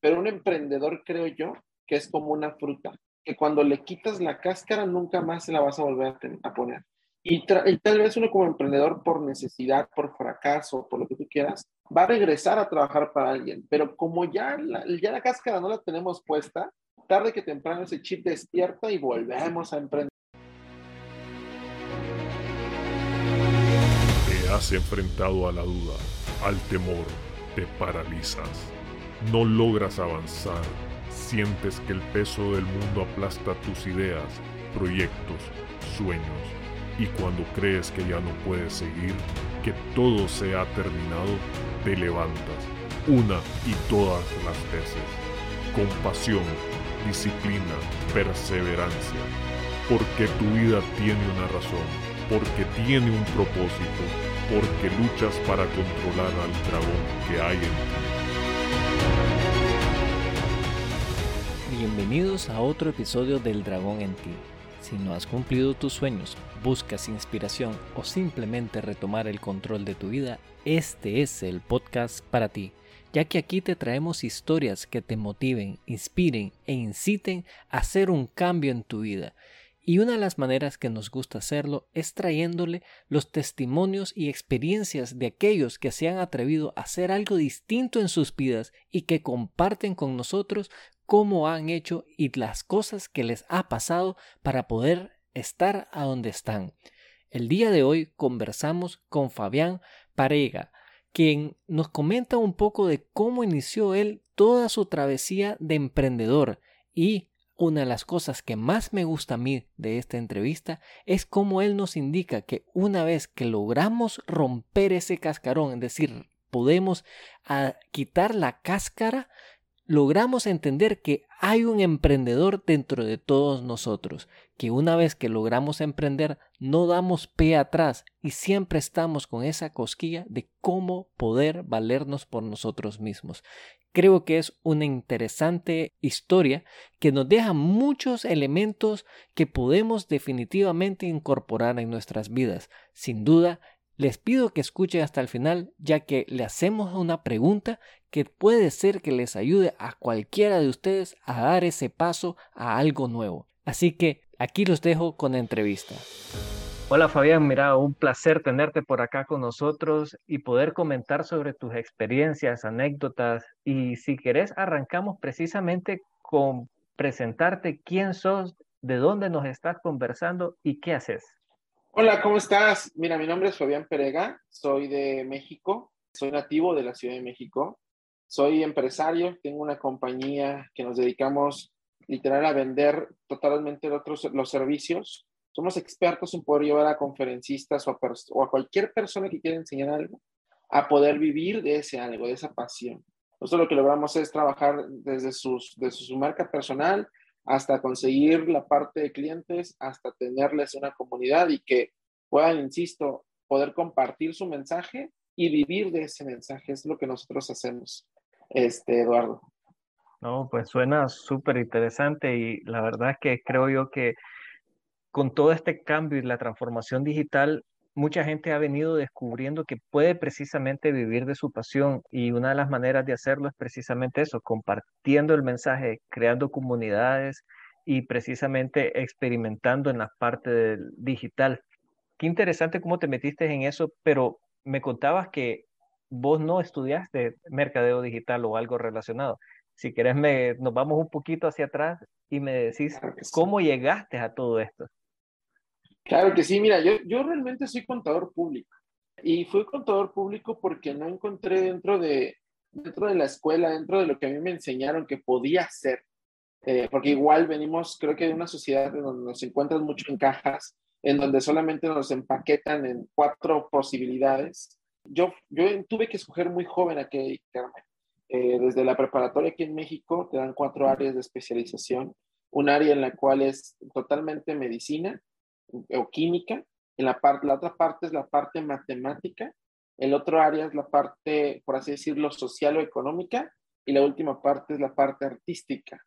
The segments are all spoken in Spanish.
pero un emprendedor creo yo que es como una fruta, que cuando le quitas la cáscara nunca más se la vas a volver a, poner. Y, tal vez uno como emprendedor por necesidad, por fracaso, por lo que tú quieras, va a regresar a trabajar para alguien, pero como ya la, ya la cáscara no la tenemos puesta, tarde que temprano ese chip despierta y volvemos a emprender. Te has enfrentado a la duda, al temor, te paralizas, no logras avanzar. Sientes que el peso del mundo aplasta tus ideas, proyectos, sueños, y cuando crees que ya no puedes seguir, que todo se ha terminado, te levantas, una y todas las veces, con pasión, disciplina, perseverancia, porque tu vida tiene una razón, porque tiene un propósito, porque luchas para controlar al dragón que hay en ti. Bienvenidos a otro episodio del Dragón en ti. Si no has cumplido tus sueños, buscas inspiración o simplemente retomar el control de tu vida, este es el podcast para ti, ya que aquí te traemos historias que te motiven, inspiren e inciten a hacer un cambio en tu vida. Y una de las maneras que nos gusta hacerlo es trayéndole los testimonios y experiencias de aquellos que se han atrevido a hacer algo distinto en sus vidas y que comparten con nosotros cómo han hecho y las cosas que les ha pasado para poder estar a donde están. El día de hoy conversamos con Fabián Parega, quien nos comenta un poco de cómo inició él toda su travesía de emprendedor y una de las cosas que más me gusta a mí de esta entrevista es cómo él nos indica que una vez que logramos romper ese cascarón, es decir, podemos ah, quitar la cáscara, logramos entender que hay un emprendedor dentro de todos nosotros, que una vez que logramos emprender no damos pie atrás y siempre estamos con esa cosquilla de cómo poder valernos por nosotros mismos. Creo que es una interesante historia que nos deja muchos elementos que podemos definitivamente incorporar en nuestras vidas. Sin duda, les pido que escuchen hasta el final, ya que le hacemos una pregunta que puede ser que les ayude a cualquiera de ustedes a dar ese paso a algo nuevo. Así que aquí los dejo con la entrevista. Hola Fabián, mira, un placer tenerte por acá con nosotros y poder comentar sobre tus experiencias, anécdotas y si querés arrancamos precisamente con presentarte quién sos, de dónde nos estás conversando y qué haces. Hola, ¿cómo estás? Mira, mi nombre es Fabián Perega, soy de México, soy nativo de la Ciudad de México, soy empresario, tengo una compañía que nos dedicamos literal a vender totalmente otros, los servicios. Somos expertos en poder llevar a conferencistas o a, cualquier persona que quiera enseñar algo a poder vivir de ese algo, de esa pasión. Nosotros lo que logramos es trabajar desde, sus, desde su marca personal hasta conseguir la parte de clientes, hasta tenerles una comunidad y que puedan, insisto, poder compartir su mensaje y vivir de ese mensaje. Es lo que nosotros hacemos, este, Eduardo. No, pues suena súper interesante y la verdad es que creo yo que con todo este cambio y la transformación digital, mucha gente ha venido descubriendo que puede precisamente vivir de su pasión y una de las maneras de hacerlo es precisamente eso, compartiendo el mensaje, creando comunidades y precisamente experimentando en la parte digital. Qué interesante cómo te metiste en eso, pero me contabas que vos no estudiaste mercadeo digital o algo relacionado. Si querés, me, nos vamos un poquito hacia atrás y me decís cómo llegaste a todo esto. Claro que sí, mira, yo, yo realmente soy contador público y fui contador público porque no encontré dentro de, dentro de la escuela, dentro de lo que a mí me enseñaron que podía ser, eh, porque igual venimos, creo que de una sociedad donde nos encuentran mucho en cajas, en donde solamente nos empaquetan en cuatro posibilidades. Yo, yo tuve que escoger muy joven a qué dedicarme. Eh, desde la preparatoria aquí en México te dan cuatro áreas de especialización, un área en la cual es totalmente medicina, o química, en la, parte, la otra parte es la parte matemática, el otro área es la parte, por así decirlo, social o económica, y la última parte es la parte artística.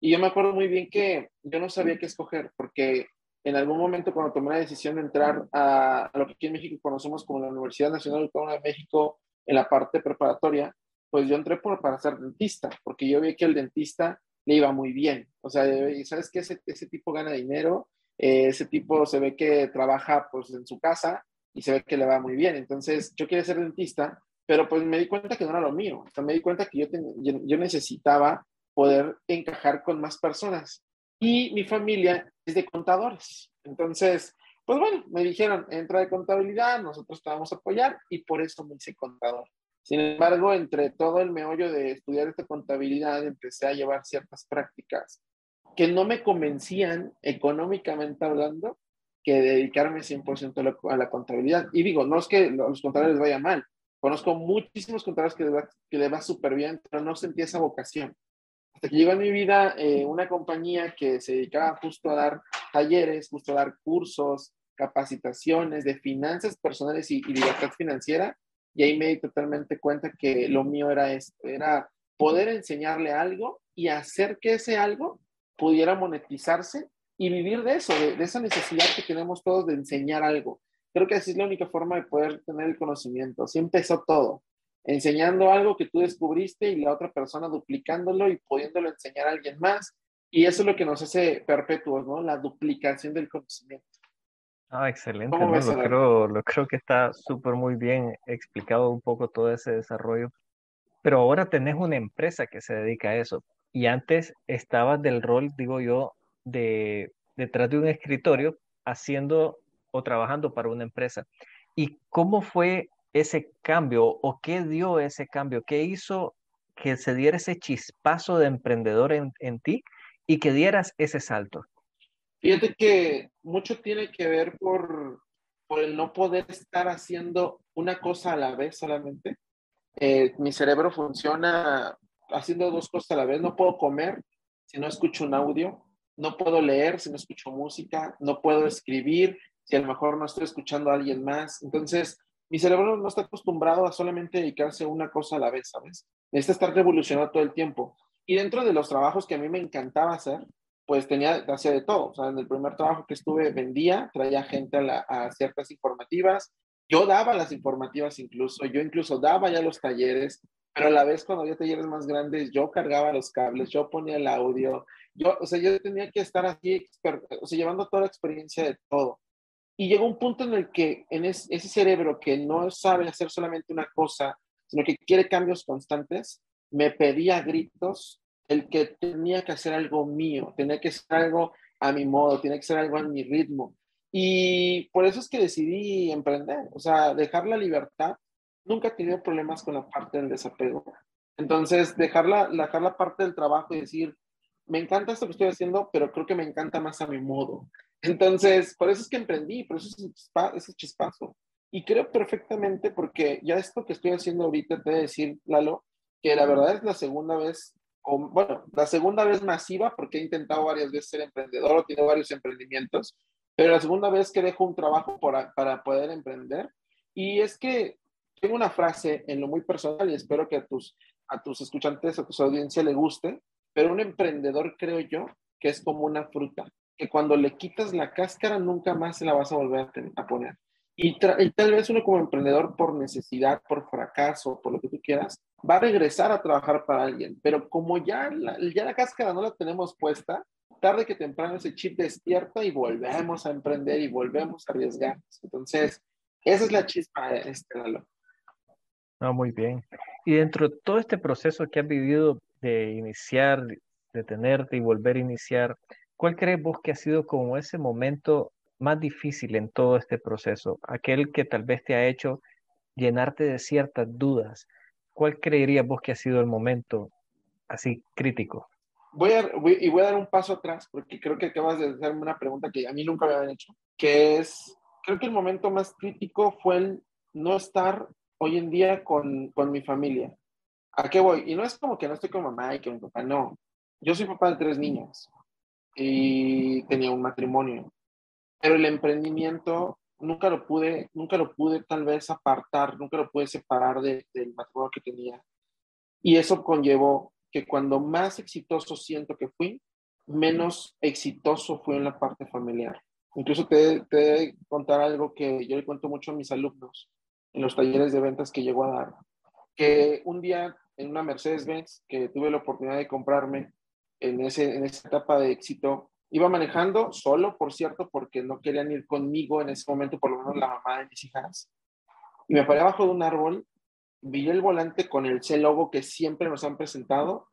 Y yo me acuerdo muy bien que yo no sabía qué escoger, porque en algún momento cuando tomé la decisión de entrar a, lo que aquí en México conocemos como la Universidad Nacional Autónoma de México en la parte preparatoria, pues yo entré por, para ser dentista, porque yo vi que el dentista le iba muy bien. O sea, ¿sabes qué? Ese, ese tipo gana dinero, eh, ese tipo se ve que trabaja pues en su casa y se ve que le va muy bien. Entonces, yo quería ser dentista, pero pues me di cuenta que no era lo mío. O me di cuenta que yo, yo, necesitaba poder encajar con más personas. Y mi familia es de contadores. Entonces, pues bueno, me dijeron, entra de contabilidad, nosotros te vamos a apoyar y por eso me hice contador. Sin embargo, entre todo el meollo de estudiar esta contabilidad, empecé a llevar ciertas prácticas que no me convencían económicamente hablando que dedicarme 100% a la, contabilidad. Y digo, no es que los contadores les vaya mal. Conozco muchísimos contadores que les va, que va súper bien, pero no sentí esa vocación. Hasta que llegó en mi vida eh, una compañía que se dedicaba justo a dar talleres, justo a dar cursos, capacitaciones de finanzas personales y, y libertad financiera. Y ahí me di totalmente cuenta que lo mío era esto, era poder enseñarle algo y hacer que ese algo pudiera monetizarse y vivir de eso, de, esa necesidad que tenemos todos de enseñar algo. Creo que así es la única forma de poder tener el conocimiento. Así empezó todo, enseñando algo que tú descubriste y la otra persona duplicándolo y pudiéndolo enseñar a alguien más. Y eso es lo que nos hace perpetuos, ¿no? La duplicación del conocimiento. Ah, excelente, ¿no? Lo creo, lo creo que está súper muy bien explicado un poco todo ese desarrollo. Pero ahora tenés una empresa que se dedica a eso. Y antes estabas del rol, digo yo, de detrás de un escritorio haciendo o trabajando para una empresa. ¿Y cómo fue ese cambio o qué dio ese cambio? ¿Qué hizo que se diera ese chispazo de emprendedor en, en ti y que dieras ese salto? Fíjate que mucho tiene que ver por, por el no poder estar haciendo una cosa a la vez solamente. Eh, mi cerebro funciona haciendo dos cosas a la vez. No puedo comer si no escucho un audio, no puedo leer si no escucho música, no puedo escribir si a lo mejor no estoy escuchando a alguien más. Entonces, mi cerebro no está acostumbrado a solamente dedicarse a una cosa a la vez, ¿sabes? Necesita estar revolucionado todo el tiempo. Y dentro de los trabajos que a mí me encantaba hacer, pues tenía, hacía de todo. O sea, en el primer trabajo que estuve vendía, traía gente a, a ciertas informativas. Yo daba las informativas incluso, yo incluso daba ya los talleres, pero a la vez cuando había talleres más grandes, yo cargaba los cables, yo ponía el audio, yo, o sea, yo tenía que estar así, o sea, llevando toda la experiencia de todo. Y llegó un punto en el que en ese cerebro que no sabe hacer solamente una cosa, sino que quiere cambios constantes, me pedía gritos el que tenía que hacer algo mío, tenía que hacer algo a mi modo, tenía que hacer algo a mi ritmo. Y por eso es que decidí emprender, o sea, dejar la libertad nunca he tenido problemas con la parte del desapego. Entonces, dejar la, dejar la parte del trabajo y decir, me encanta esto que estoy haciendo, pero creo que me encanta más a mi modo. Entonces, por eso es que emprendí, por eso es ese chispazo. Y creo perfectamente porque ya esto que estoy haciendo ahorita, te voy a decir, Lalo, que la verdad es la segunda vez, o, bueno, la segunda vez masiva, porque he intentado varias veces ser emprendedor o tiene varios emprendimientos, pero la segunda vez que dejo un trabajo para, para poder emprender. Y es que tengo una frase en lo muy personal y espero que a tus, a tus escuchantes, a tu audiencia le guste, pero un emprendedor creo yo que es como una fruta, que cuando le quitas la cáscara nunca más se la vas a volver a, poner. Y, tal vez uno como emprendedor por necesidad, por fracaso, por lo que tú quieras, va a regresar a trabajar para alguien, pero como ya la, ya la cáscara no la tenemos puesta, tarde que temprano ese chip despierta y volvemos a emprender y volvemos a arriesgarnos. Entonces, esa es la chispa este valor. Ah, muy bien. Y dentro de todo este proceso que has vivido de iniciar, de tenerte y volver a iniciar, ¿cuál crees vos que ha sido como ese momento más difícil en todo este proceso? Aquel que tal vez te ha hecho llenarte de ciertas dudas. ¿Cuál creerías vos que ha sido el momento así crítico? Voy a, y voy a dar un paso atrás porque creo que acabas de hacerme una pregunta que a mí nunca me habían hecho, que es, creo que el momento más crítico fue el no estar hoy en día con, con mi familia. ¿A qué voy? Y no es como que no estoy con mamá y con mi papá, no. Yo soy papá de tres niños y tenía un matrimonio, pero el emprendimiento nunca lo pude, nunca lo pude tal vez apartar, nunca lo pude separar del matrimonio que tenía. Y eso conllevó que cuando más exitoso siento que fui, menos exitoso fue en la parte familiar. Incluso te, te de contar algo que yo le cuento mucho a mis alumnos en los talleres de ventas que llegó a dar, que un día en una Mercedes-Benz que tuve la oportunidad de comprarme en, ese, en esa etapa de éxito. Iba manejando solo, por cierto, porque no querían ir conmigo en ese momento, por lo menos la mamá de mis hijas. Y me paré abajo de un árbol, vi el volante con el C logo que siempre nos han presentado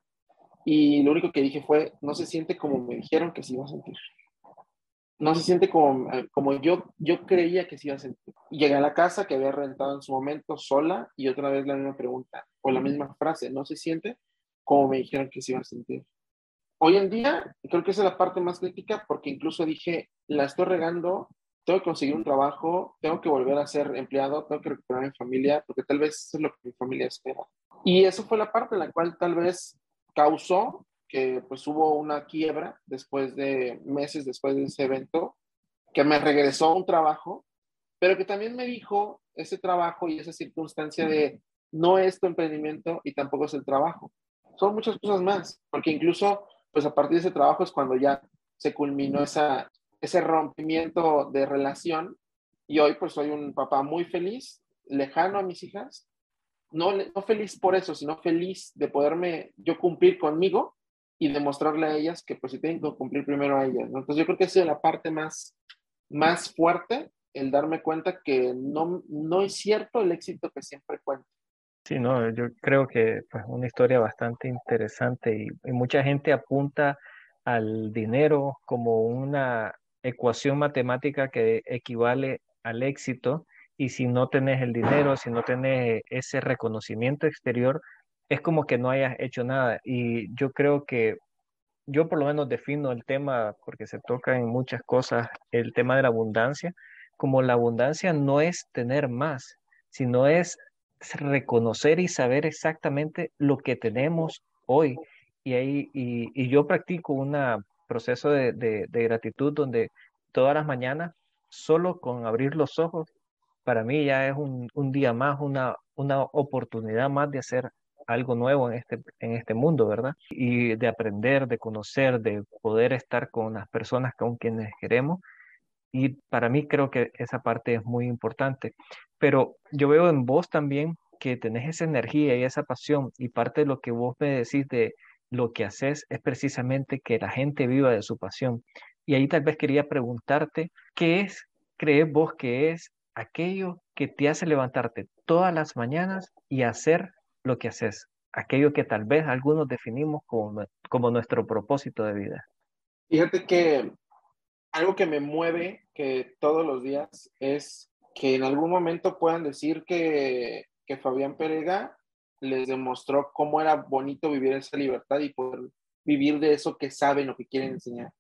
y lo único que dije fue, no se siente como me dijeron que se iba a sentir. No se siente como, eh, como yo, yo creía que se iba a sentir. Llegué a la casa que había rentado en su momento sola y otra vez la misma pregunta o la misma frase, no se siente como me dijeron que se iba a sentir. Hoy en día, creo que esa es la parte más crítica porque incluso dije, la estoy regando, tengo que conseguir un trabajo, tengo que volver a ser empleado, tengo que recuperar mi familia, porque tal vez eso es lo que mi familia espera. Y eso fue la parte en la cual tal vez causó que pues hubo una quiebra después de meses después de ese evento, que me regresó a un trabajo, pero que también me dijo ese trabajo y esa circunstancia de no es tu emprendimiento y tampoco es el trabajo. Son muchas cosas más, porque incluso pues a partir de ese trabajo es cuando ya se culminó esa, ese rompimiento de relación y hoy pues soy un papá muy feliz, lejano a mis hijas, no, no feliz por eso, sino feliz de poderme yo cumplir conmigo y demostrarle a ellas que pues si tienen que cumplir primero a ellas. Entonces yo creo que esa es la parte más, más fuerte, el darme cuenta que no, no es cierto el éxito que siempre cuento. Sí, no, yo creo que pues una historia bastante interesante y, mucha gente apunta al dinero como una ecuación matemática que equivale al éxito y si no tenés el dinero, si no tenés ese reconocimiento exterior, es como que no hayas hecho nada. Y yo creo que yo por lo menos defino el tema, porque se toca en muchas cosas, el tema de la abundancia, como la abundancia no es tener más, sino es reconocer y saber exactamente lo que tenemos hoy. Y, ahí, y, yo practico un proceso de, gratitud donde todas las mañanas, solo con abrir los ojos, para mí ya es un, un, día más, una, una oportunidad más de hacer algo nuevo en este, en este mundo, ¿verdad? Y de aprender, de conocer, de poder estar con las personas con quienes queremos. Y para mí creo que esa parte es muy importante pero yo veo en vos también que tenés esa energía y esa pasión y parte de lo que vos me decís de lo que haces es precisamente que la gente viva de su pasión. Y ahí tal vez quería preguntarte, ¿qué es, crees vos que es aquello que te hace levantarte todas las mañanas y hacer lo que haces? Aquello que tal vez algunos definimos como, como nuestro propósito de vida. Fíjate que algo que me mueve que todos los días es que en algún momento puedan decir que, que Fabián Perega les demostró cómo era bonito vivir esa libertad y poder vivir de eso que saben o que quieren enseñar.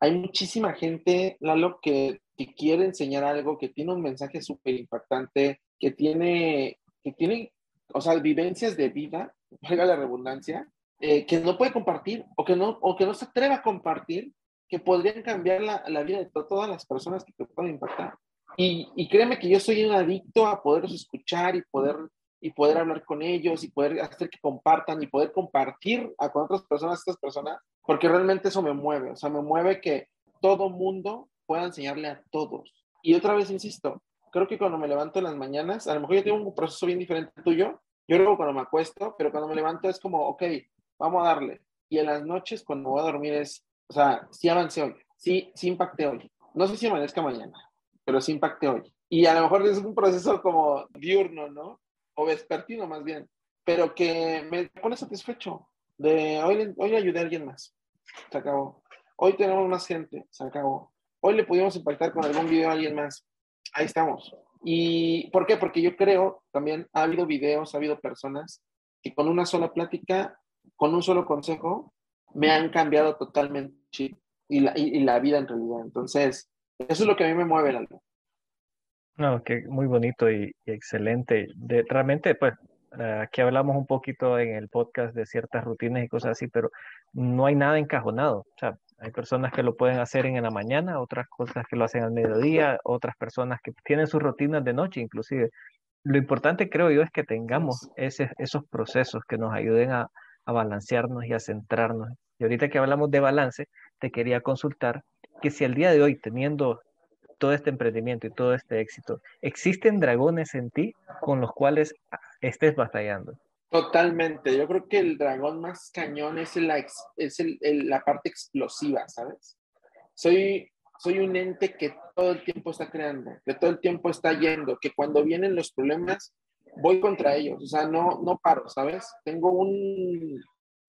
Hay muchísima gente, Lalo, que, quiere enseñar algo, que tiene un mensaje súper impactante, que tiene, que tiene, o sea, vivencias de vida, valga la redundancia, eh, que no puede compartir o que no, o que no se atreva a compartir, que podrían cambiar la, la vida de todas las personas que te pueden impactar. Y, créeme que yo soy un adicto a poderlos escuchar y poder, y poder hablar con ellos y poder hacer que compartan y poder compartir a, con otras personas, estas personas, porque realmente eso me mueve, o sea, me mueve que todo mundo pueda enseñarle a todos. Y otra vez insisto, creo que cuando me levanto en las mañanas, a lo mejor yo tengo un proceso bien diferente tuyo, yo luego cuando me acuesto, pero cuando me levanto es como, ok, vamos a darle. Y en las noches cuando voy a dormir es, o sea, sí avancé hoy, sí, sí impacté hoy. No sé si amanezca mañana, pero sí impacte hoy. Y a lo mejor es un proceso como diurno, ¿no? O vespertino más bien, pero que me pone satisfecho de hoy, hoy ayudé a alguien más, se acabó. Hoy tenemos más gente, se acabó. Hoy le pudimos impactar con algún video a alguien más, ahí estamos. ¿Y por qué? Porque yo creo también ha habido videos, ha habido personas que con una sola plática, con un solo consejo, me han cambiado totalmente y la, y la vida en realidad. Entonces, eso es lo que a mí me mueve el alma. No, que muy bonito y, excelente. Realmente, pues, aquí hablamos un poquito en el podcast de ciertas rutinas y cosas así, pero no hay nada encajonado. O sea, hay personas que lo pueden hacer en la mañana, otras cosas que lo hacen al mediodía, otras personas que tienen sus rutinas de noche, inclusive. Lo importante, creo yo, es que tengamos ese, esos procesos que nos ayuden a, a balancearnos y a centrarnos. Y ahorita que hablamos de balance, te quería consultar que si al día de hoy, teniendo todo este emprendimiento y todo este éxito, existen dragones en ti con los cuales estés batallando. Totalmente. Yo creo que el dragón más cañón es, la, es el, la parte explosiva, ¿sabes? Soy, soy un ente que todo el tiempo está creando, que todo el tiempo está yendo, que cuando vienen los problemas voy contra ellos, o sea, no, no paro, ¿sabes? Tengo un,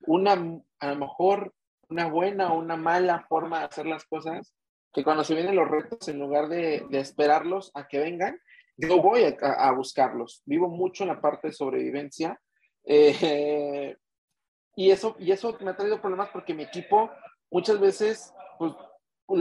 una, a lo mejor una buena o una mala forma de hacer las cosas, que cuando se vienen los retos, en lugar de, de esperarlos a que vengan, yo voy a, a, buscarlos. Vivo mucho en la parte de sobrevivencia eh, y, eso, y eso me ha traído problemas porque mi equipo muchas veces, pues,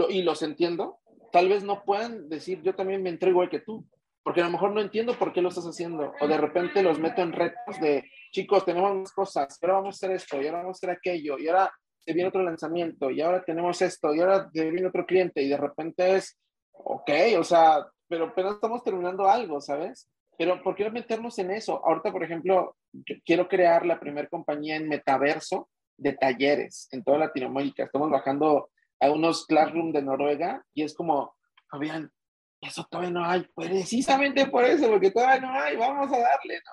y los entiendo, tal vez no puedan decir, yo también me entrego igual que tú, porque a lo mejor no entiendo por qué lo estás haciendo, o de repente los meto en retos de, chicos, tenemos más cosas, ahora vamos a hacer esto, y ahora vamos a hacer aquello, y ahora se viene otro lanzamiento, y ahora tenemos esto, y ahora viene otro cliente, y de repente es, ok, o sea, pero apenas estamos terminando algo, ¿sabes? Pero ¿por qué meternos en eso? Ahorita, por ejemplo, quiero crear la primera compañía en metaverso de talleres en toda Latinoamérica. Estamos bajando a unos classroom de Noruega y es como, Fabián, eso todavía no hay. Precisamente por eso, porque todavía no hay, vamos a darle, ¿no?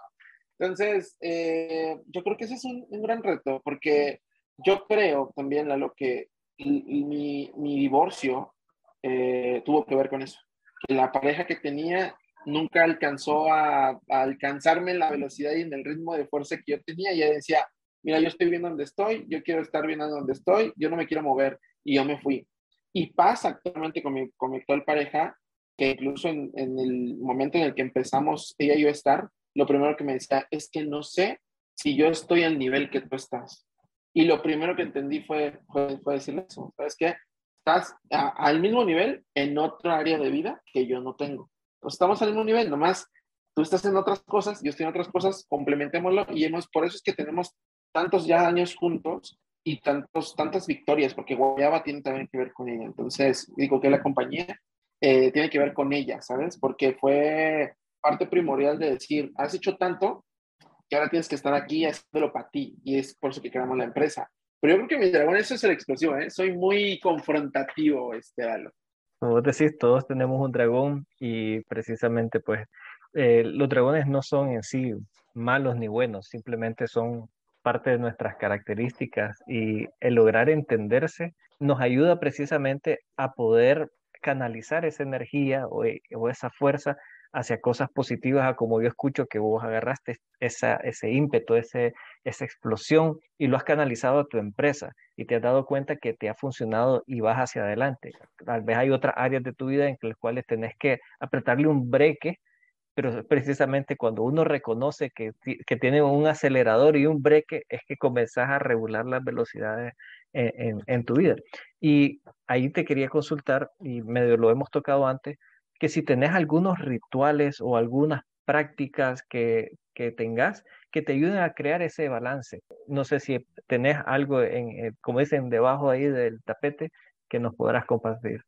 Entonces, eh, yo creo que ese es un, gran reto, porque yo creo también, a lo que mi, mi divorcio eh, tuvo que ver con eso. La pareja que tenía nunca alcanzó a, alcanzarme la velocidad y en el ritmo de fuerza que yo tenía. Y ella decía, mira, yo estoy bien donde estoy, yo quiero estar bien donde estoy, yo no me quiero mover. Y yo me fui. Y pasa actualmente con mi, actual pareja, que incluso en, en, el momento en el que empezamos ella y yo a estar, lo primero que me decía es que no sé si yo estoy al nivel que tú estás. Y lo primero que entendí fue, fue, fue decirle eso, ¿sabes qué? Estás al mismo nivel en otra área de vida que yo no tengo pues estamos al mismo nivel, nomás tú estás en otras cosas, yo estoy en otras cosas, complementémoslo y hemos, por eso es que tenemos tantos ya años juntos y tantos, tantas victorias, porque Guayaba tiene también que ver con ella. Entonces, digo que la compañía eh, tiene que ver con ella, ¿sabes? Porque fue parte primordial de decir, has hecho tanto que ahora tienes que estar aquí haciéndolo para ti y es por eso que creamos la empresa. Pero yo creo que mi dragón, eso es el explosivo, ¿eh? Soy muy confrontativo, este, Alo. Como vos decís, todos tenemos un dragón y precisamente pues eh, los dragones no son en sí malos ni buenos, simplemente son parte de nuestras características y el lograr entenderse nos ayuda precisamente a poder canalizar esa energía o, o esa fuerza hacia cosas positivas, a como yo escucho que vos agarraste ese ímpetu, ese, esa explosión y lo has canalizado a tu empresa y te has dado cuenta que te ha funcionado y vas hacia adelante. Tal vez hay otras áreas de tu vida en las cuales tenés que apretarle un breque, pero precisamente cuando uno reconoce que, que tiene un acelerador y un breque, es que comenzás a regular las velocidades en, en, tu vida. Y ahí te quería consultar, y medio lo hemos tocado antes, que si tenés algunos rituales o algunas prácticas que, que tengas que te ayuden a crear ese balance. No sé si tenés algo, en, eh, como dicen, debajo ahí del tapete que nos podrás compartir.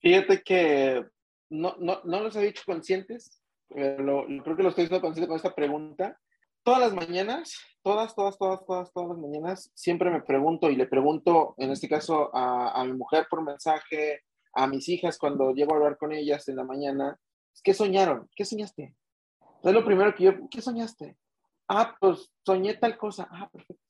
Fíjate que no, no, no los he dicho conscientes, pero creo que lo estoy diciendo consciente con esta pregunta. Todas las mañanas, todas, todas, todas, todas, todas las mañanas, siempre me pregunto y le pregunto, en este caso a, a mi mujer por mensaje, a mis hijas cuando llego a hablar con ellas en la mañana, ¿qué soñaron? ¿Qué soñaste? Es lo primero que yo, ¿qué soñaste? Ah, pues soñé tal cosa. Ah, perfecto.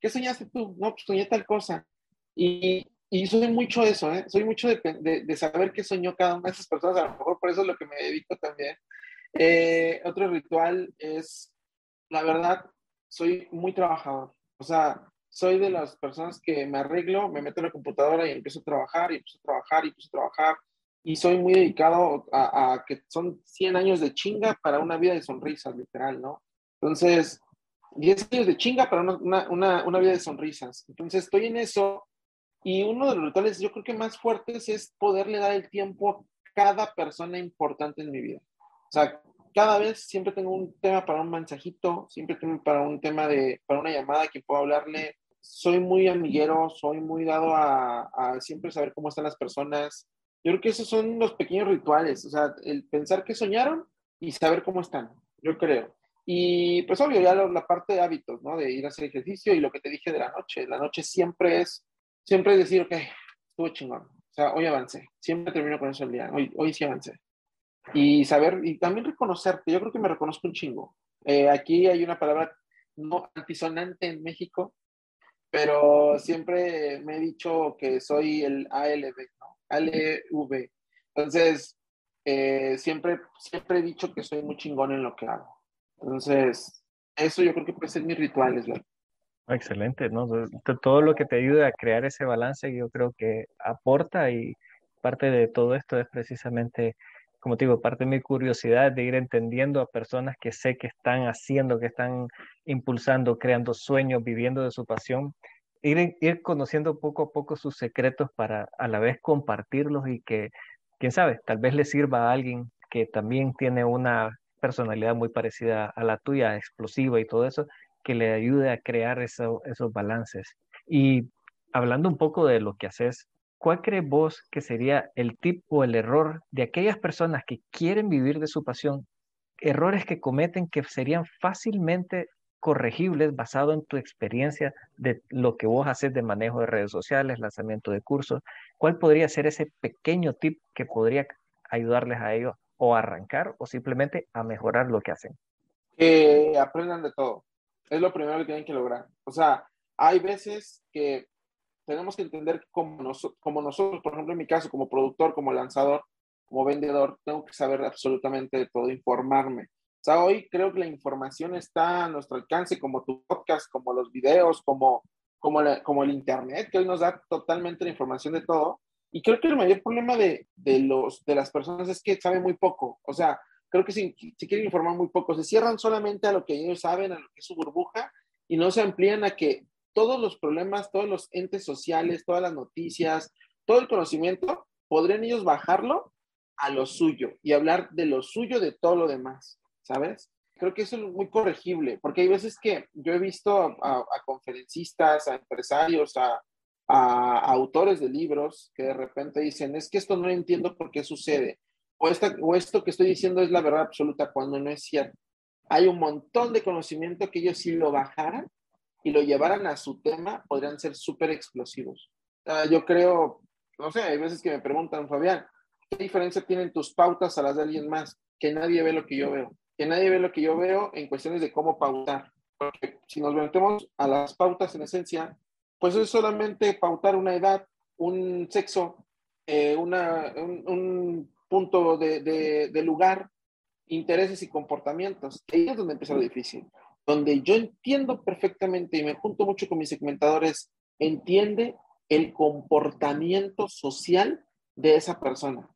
¿Qué soñaste tú? No, pues soñé tal cosa. Y, y soy mucho eso, ¿eh? Soy mucho de, de, saber qué soñó cada una de esas personas. A lo mejor por eso es lo que me dedico también. Eh, otro ritual es, la verdad, soy muy trabajador. O sea, soy de las personas que me arreglo, me meto en la computadora y empiezo a trabajar, y empiezo a trabajar, y empiezo a trabajar. Y soy muy dedicado a, que son 100 años de chinga para una vida de sonrisas, literal, ¿no? Entonces, 10 años de chinga para una, una, una vida de sonrisas. Entonces, estoy en eso. Y uno de los rituales, yo creo que más fuertes es poderle dar el tiempo a cada persona importante en mi vida. O sea, cada vez siempre tengo un tema para un mensajito, siempre tengo para un tema de, para una llamada que puedo hablarle, soy muy amiguero, soy muy dado a, siempre saber cómo están las personas. Yo creo que esos son los pequeños rituales, o sea, el pensar que soñaron y saber cómo están, yo creo. Y pues obvio, ya la parte de hábitos, ¿no? De ir a hacer ejercicio y lo que te dije de la noche. La noche siempre es, siempre es decir, ok, estuvo chingón. O sea, hoy avancé. Siempre termino con eso el día. Hoy, hoy sí avancé. Y saber, y también reconocerte. Yo creo que me reconozco un chingo. Eh, aquí hay una palabra no antisonante en México, pero siempre me he dicho que soy el ALV, ¿no? ALV. Entonces, eh, siempre, siempre he dicho que soy muy chingón en lo que hago. Entonces, eso yo creo que puede ser mis rituales, ¿verdad? Excelente, ¿no? Todo lo que te ayuda a crear ese balance, yo creo que aporta y parte de todo esto es precisamente, como digo, parte de mi curiosidad de ir entendiendo a personas que sé que están haciendo, que están impulsando, creando sueños, viviendo de su pasión, ir, ir conociendo poco a poco sus secretos para a la vez compartirlos y que, quién sabe, tal vez le sirva a alguien que también tiene una personalidad muy parecida a la tuya, explosiva y todo eso, que le ayude a crear esos balances. Y hablando un poco de lo que haces, ¿cuál crees vos que sería el tip o el error de aquellas personas que quieren vivir de su pasión? Errores que cometen que serían fácilmente corregibles basado en tu experiencia de lo que vos haces de manejo de redes sociales, lanzamiento de cursos. ¿Cuál podría ser ese pequeño tip que podría ayudarles a ellos o arrancar o simplemente a mejorar lo que hacen? Que aprendan de todo. Es lo primero que tienen que lograr. O sea, hay veces que tenemos que entender como, como nosotros, por ejemplo, en mi caso, como productor, como lanzador, como vendedor, tengo que saber absolutamente de todo, informarme. O sea, hoy creo que la información está a nuestro alcance, como tu podcast, como los videos, como, como, como el Internet, que hoy nos da totalmente la información de todo. Y creo que el mayor problema de, de, los, de las personas es que saben muy poco. O sea, creo que se, se quieren informar muy poco. Se cierran solamente a lo que ellos saben, a lo que es su burbuja, y no se amplían a que todos los problemas, todos los entes sociales, todas las noticias, todo el conocimiento, podrían ellos bajarlo a lo suyo y hablar de lo suyo de todo lo demás, ¿sabes? Creo que eso es muy corregible, porque hay veces que yo he visto a, conferencistas, a empresarios, a, a, autores de libros que de repente dicen, es que esto no entiendo por qué sucede o, o esto que estoy diciendo es la verdad absoluta cuando no es cierto. Hay un montón de conocimiento que ellos si lo bajaran y lo llevaran a su tema, podrían ser súper explosivos. yo creo, no sé, hay veces que me preguntan, Fabián, ¿qué diferencia tienen tus pautas a las de alguien más? Que nadie ve lo que yo veo. Que nadie ve lo que yo veo en cuestiones de cómo pautar. Porque si nos metemos a las pautas en esencia, pues es solamente pautar una edad, un sexo, eh, una, un punto de, lugar, intereses y comportamientos. Ahí es donde empieza lo difícil. Donde yo entiendo perfectamente y me junto mucho con mis segmentadores, entiende el comportamiento social de esa persona.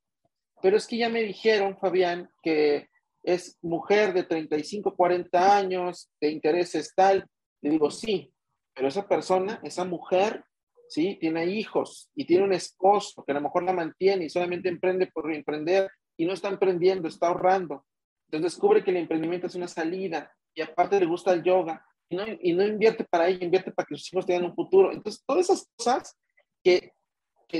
Pero es que ya me dijeron, Fabián, que es mujer de 35, 40 años, de intereses tal. Le digo, sí, pero esa persona, esa mujer, ¿sí? Tiene hijos y tiene un esposo que a lo mejor la mantiene y solamente emprende por emprender y no está emprendiendo, está ahorrando. Entonces descubre que el emprendimiento es una salida y aparte le gusta el yoga y no, invierte para ello, invierte para que sus hijos tengan un futuro. Entonces, todas esas cosas que,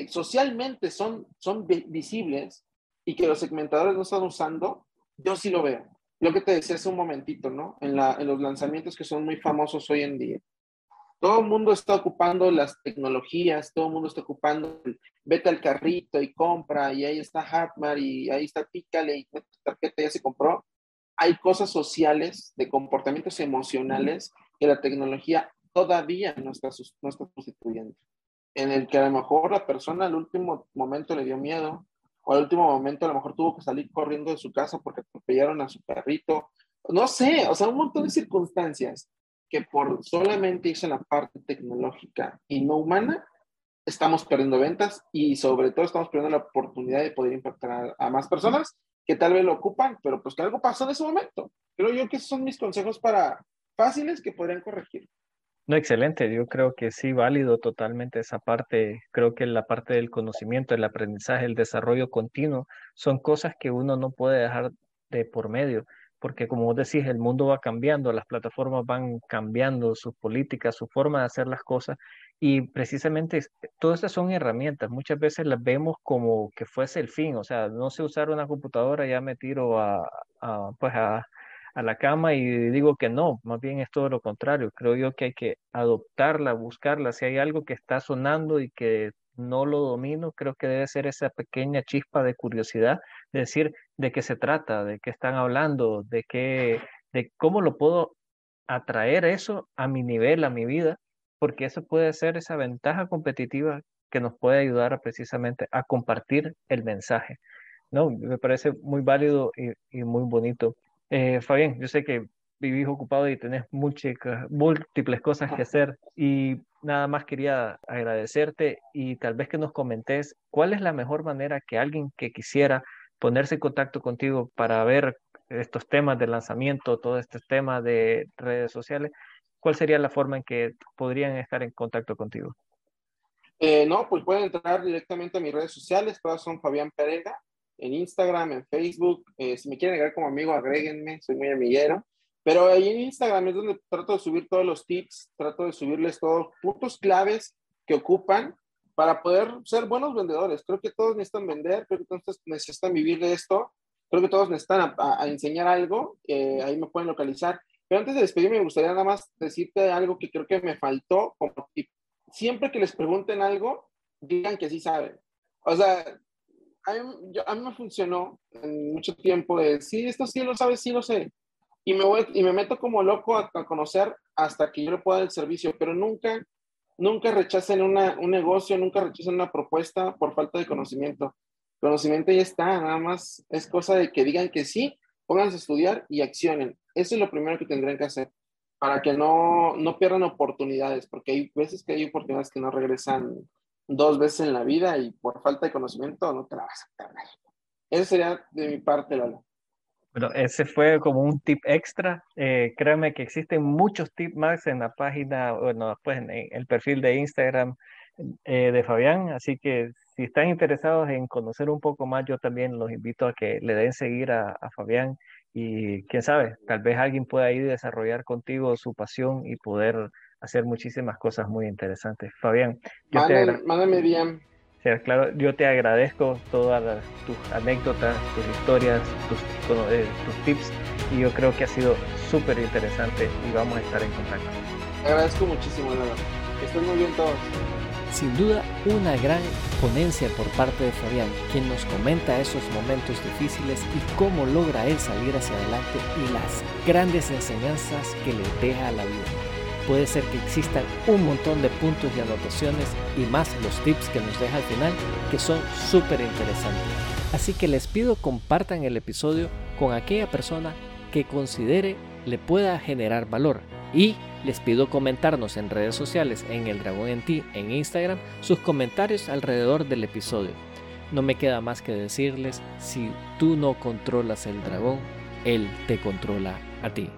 socialmente son, son visibles y que los segmentadores no están usando, yo sí lo veo. Lo que te decía hace un momentito, ¿no? En, la, en los lanzamientos que son muy famosos hoy en día. Todo el mundo está ocupando las tecnologías, todo el mundo está ocupando, vete al carrito y compra, y ahí está Hatmar, y ahí está Pícale, y tarjeta ya se compró. Hay cosas sociales, de comportamientos emocionales, que la tecnología todavía no está, no está sustituyendo. En el que a lo mejor la persona al último momento le dio miedo, o al último momento a lo mejor tuvo que salir corriendo de su casa porque atropellaron a su perrito. No sé, o sea, un montón de circunstancias que por solamente irse en la parte tecnológica y no humana, estamos perdiendo ventas y sobre todo estamos perdiendo la oportunidad de poder impactar a, más personas que tal vez lo ocupan, pero pues que algo pasó en ese momento. Creo yo que esos son mis consejos para fáciles que podrían corregir. No, excelente. Yo creo que sí, válido totalmente esa parte. Creo que la parte del conocimiento, el aprendizaje, el desarrollo continuo son cosas que uno no puede dejar de por medio porque como vos decís, el mundo va cambiando, las plataformas van cambiando sus políticas, su forma de hacer las cosas, y precisamente todas estas son herramientas, muchas veces las vemos como que fuese el fin, o sea, no sé usar una computadora, ya me tiro a, pues a, a la cama y digo que no, más bien es todo lo contrario, creo yo que hay que adoptarla, buscarla, si hay algo que está sonando y que no lo domino, creo que debe ser esa pequeña chispa de curiosidad, de decir de qué se trata, de qué están hablando, de qué, de cómo lo puedo atraer eso a mi nivel, a mi vida, porque eso puede ser esa ventaja competitiva que nos puede ayudar precisamente a compartir el mensaje. No, me parece muy válido y, muy bonito. Eh, Fabián, yo sé que vivís ocupado y tenés múltiples cosas que hacer y nada más quería agradecerte y tal vez que nos comentes cuál es la mejor manera que alguien que quisiera ponerse en contacto contigo para ver estos temas de lanzamiento, todo este tema de redes sociales, ¿cuál sería la forma en que podrían estar en contacto contigo? Eh, no, pues pueden entrar directamente a mis redes sociales, todas son Fabián Perega, en Instagram, en Facebook. Eh, si me quieren agregar como amigo, agréguenme, soy muy amiguero. Pero ahí en Instagram es donde trato de subir todos los tips, trato de subirles todos puntos claves que ocupan para poder ser buenos vendedores. Creo que todos necesitan vender, creo que todos necesitan vivir de esto, creo que todos necesitan a, enseñar algo, eh, ahí me pueden localizar. Pero antes de despedirme, me gustaría nada más decirte algo que creo que me faltó. Como siempre que les pregunten algo, digan que sí saben. O sea, a mí, a mí me funcionó en mucho tiempo de, sí, esto sí lo sabes, sí lo sé y me, voy, y me meto como loco a, conocer hasta que yo le pueda dar el servicio, pero nunca, nunca rechacen una, un negocio, nunca rechacen una propuesta por falta de conocimiento. Conocimiento ya está, nada más es cosa de que digan que sí, pónganse a estudiar y accionen. Eso es lo primero que tendrían que hacer para que no, no pierdan oportunidades, porque hay veces que hay oportunidades que no regresan dos veces en la vida y por falta de conocimiento no te la vas a perder. Eso sería de mi parte, Lalo. Bueno, ese fue como un tip extra. Eh, créanme que existen muchos tips más en la página, bueno, después en, el perfil de Instagram eh, de Fabián. Así que si están interesados en conocer un poco más, yo también los invito a que le den seguir a, Fabián y quién sabe, tal vez alguien pueda ir a desarrollar contigo su pasión y poder hacer muchísimas cosas muy interesantes. Fabián, yo mándame, bien claro, yo te agradezco todas tus anécdotas, tus historias, tus, eh, tus tips y yo creo que ha sido súper interesante y vamos a estar en contacto. Te agradezco muchísimo, Nada. Estén muy bien todos. Sin duda, una gran ponencia por parte de Fabián, quien nos comenta esos momentos difíciles y cómo logra él salir hacia adelante y las grandes enseñanzas que le deja a la vida puede ser que existan un montón de puntos y anotaciones y más los tips que nos deja al final que son súper interesantes. Así que les pido compartan el episodio con aquella persona que considere le pueda generar valor y les pido comentarnos en redes sociales en el dragón en ti en Instagram sus comentarios alrededor del episodio. No me queda más que decirles, si tú no controlas el dragón, él te controla a ti.